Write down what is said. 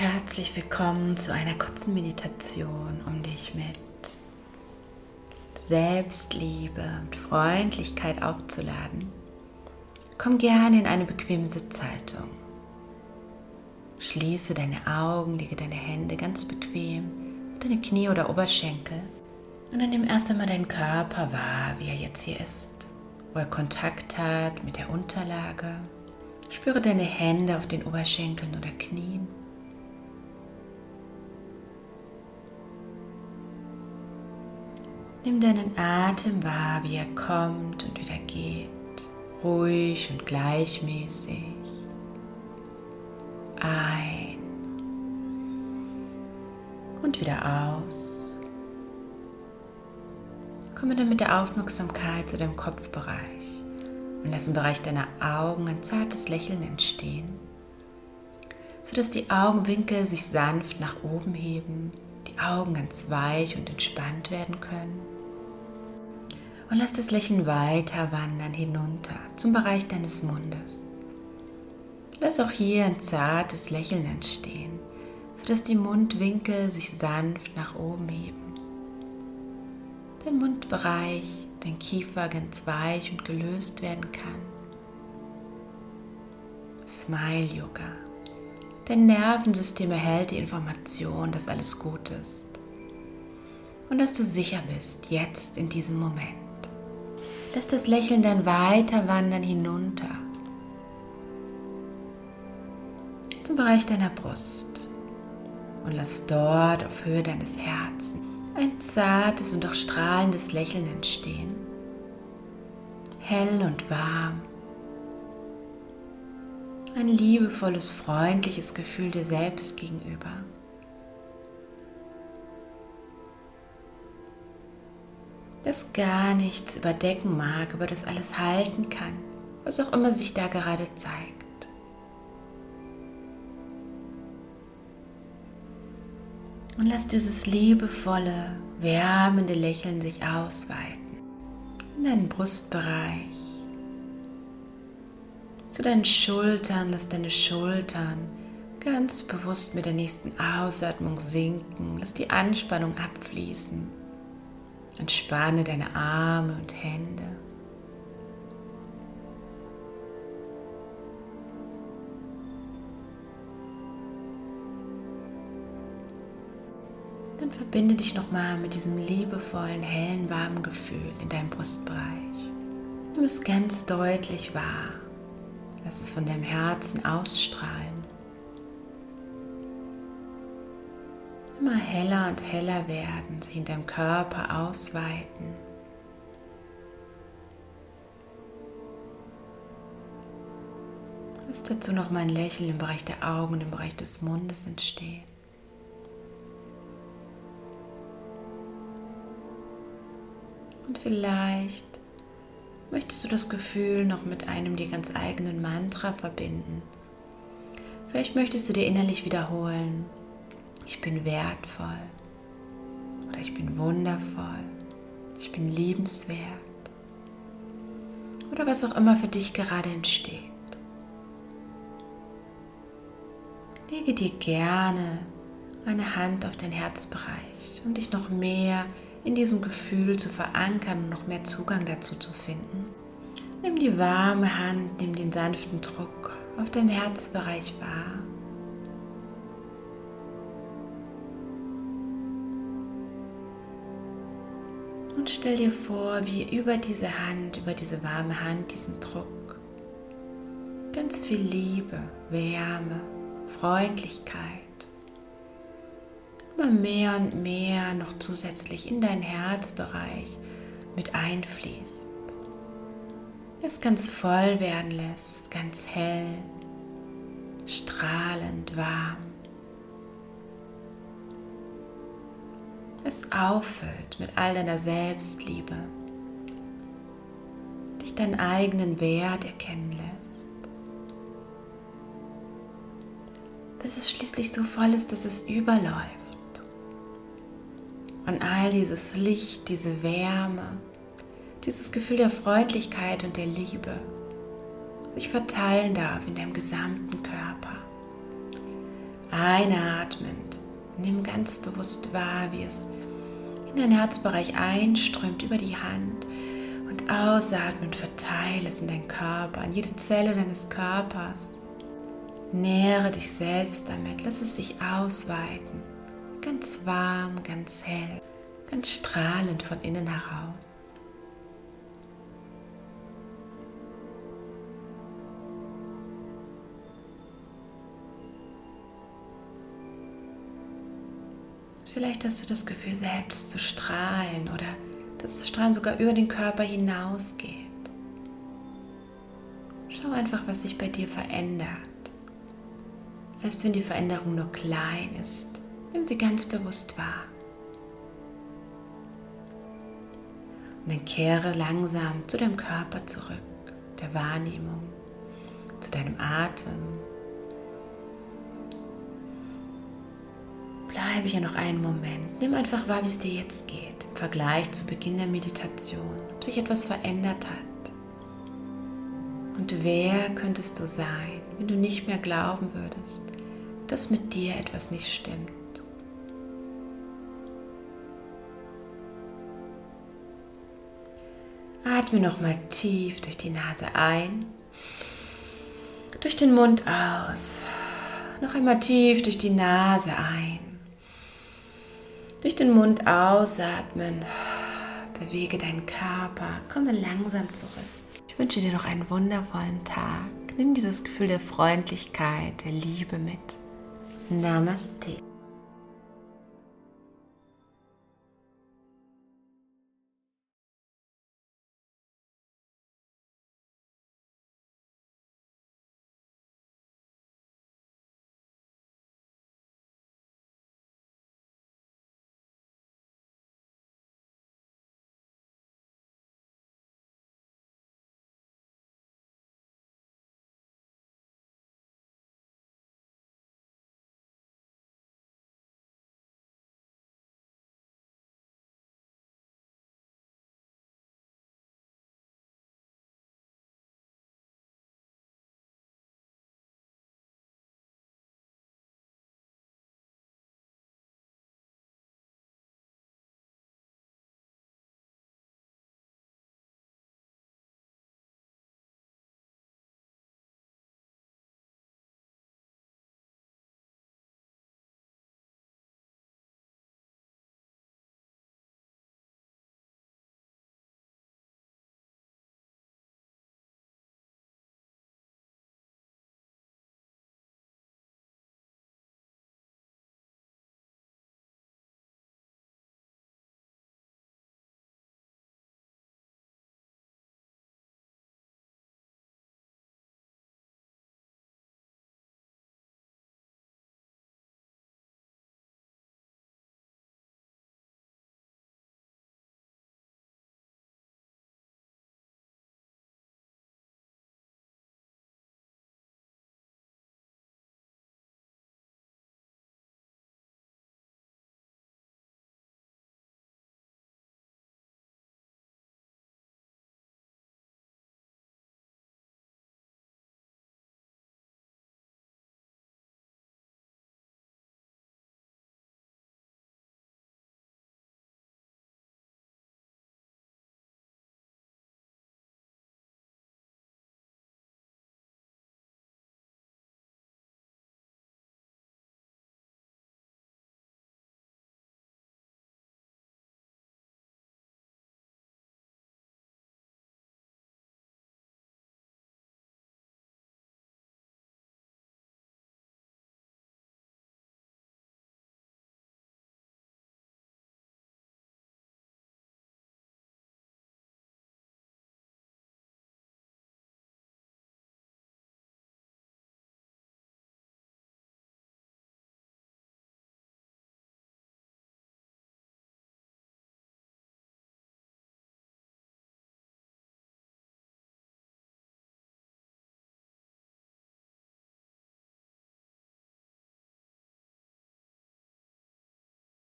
Herzlich willkommen zu einer kurzen Meditation, um dich mit Selbstliebe und Freundlichkeit aufzuladen. Komm gerne in eine bequeme Sitzhaltung. Schließe deine Augen, lege deine Hände ganz bequem auf deine Knie oder Oberschenkel und dann nimm erst einmal deinen Körper wahr, wie er jetzt hier ist, wo er Kontakt hat mit der Unterlage. Spüre deine Hände auf den Oberschenkeln oder Knien. Nimm deinen Atem wahr, wie er kommt und wieder geht, ruhig und gleichmäßig. Ein und wieder aus. Komme dann mit der Aufmerksamkeit zu deinem Kopfbereich und lass im Bereich deiner Augen ein zartes Lächeln entstehen, sodass die Augenwinkel sich sanft nach oben heben, Augen ganz weich und entspannt werden können. Und lass das Lächeln weiter wandern hinunter zum Bereich deines Mundes. Lass auch hier ein zartes Lächeln entstehen, sodass die Mundwinkel sich sanft nach oben heben. Dein Mundbereich, dein Kiefer ganz weich und gelöst werden kann. Smile Yoga. Dein Nervensystem erhält die Information, dass alles gut ist und dass du sicher bist, jetzt in diesem Moment. Lass das Lächeln dann weiter wandern hinunter zum Bereich deiner Brust und lass dort auf Höhe deines Herzens ein zartes und auch strahlendes Lächeln entstehen. Hell und warm. Ein liebevolles, freundliches Gefühl dir selbst gegenüber. das gar nichts überdecken mag, aber das alles halten kann, was auch immer sich da gerade zeigt. Und lass dieses liebevolle, wärmende Lächeln sich ausweiten in deinen Brustbereich, zu deinen Schultern. Lass deine Schultern ganz bewusst mit der nächsten Ausatmung sinken. Lass die Anspannung abfließen. Entspanne deine Arme und Hände. Dann verbinde dich nochmal mit diesem liebevollen, hellen, warmen Gefühl in deinem Brustbereich. Nimm es ganz deutlich wahr. Lass es von deinem Herzen ausstrahlen. immer heller und heller werden, sich in deinem Körper ausweiten. Lass dazu noch mal ein Lächeln im Bereich der Augen und im Bereich des Mundes entstehen. Und vielleicht möchtest du das Gefühl noch mit einem dir ganz eigenen Mantra verbinden. Vielleicht möchtest du dir innerlich wiederholen, ich bin wertvoll oder ich bin wundervoll, ich bin liebenswert oder was auch immer für dich gerade entsteht. Lege dir gerne eine Hand auf den Herzbereich, um dich noch mehr in diesem Gefühl zu verankern und noch mehr Zugang dazu zu finden. Nimm die warme Hand, nimm den sanften Druck auf dem Herzbereich wahr Und stell dir vor, wie über diese Hand, über diese warme Hand, diesen Druck, ganz viel Liebe, Wärme, Freundlichkeit, immer mehr und mehr noch zusätzlich in deinen Herzbereich mit einfließt. Es ganz voll werden lässt, ganz hell, strahlend warm. es auffüllt mit all deiner Selbstliebe, dich deinen eigenen Wert erkennen lässt, bis es schließlich so voll ist, dass es überläuft. Und all dieses Licht, diese Wärme, dieses Gefühl der Freundlichkeit und der Liebe sich verteilen darf in deinem gesamten Körper. Einatmend, nimm ganz bewusst wahr, wie es in deinen Herzbereich einströmt über die Hand und ausatmend verteile es in deinen Körper, an jede Zelle deines Körpers. Nähere dich selbst damit, lass es sich ausweiten, ganz warm, ganz hell, ganz strahlend von innen heraus. Vielleicht hast du das Gefühl, selbst zu strahlen oder dass das Strahlen sogar über den Körper hinausgeht. Schau einfach, was sich bei dir verändert. Selbst wenn die Veränderung nur klein ist, nimm sie ganz bewusst wahr. Und dann kehre langsam zu deinem Körper zurück, der Wahrnehmung, zu deinem Atem, Bleibe hier noch einen Moment. Nimm einfach wahr, wie es dir jetzt geht im Vergleich zu Beginn der Meditation, ob sich etwas verändert hat. Und wer könntest du sein, wenn du nicht mehr glauben würdest, dass mit dir etwas nicht stimmt? Atme nochmal tief durch die Nase ein, durch den Mund aus. Noch einmal tief durch die Nase ein durch den Mund ausatmen. Bewege deinen Körper. Komme langsam zurück. Ich wünsche dir noch einen wundervollen Tag. Nimm dieses Gefühl der Freundlichkeit, der Liebe mit. Namaste.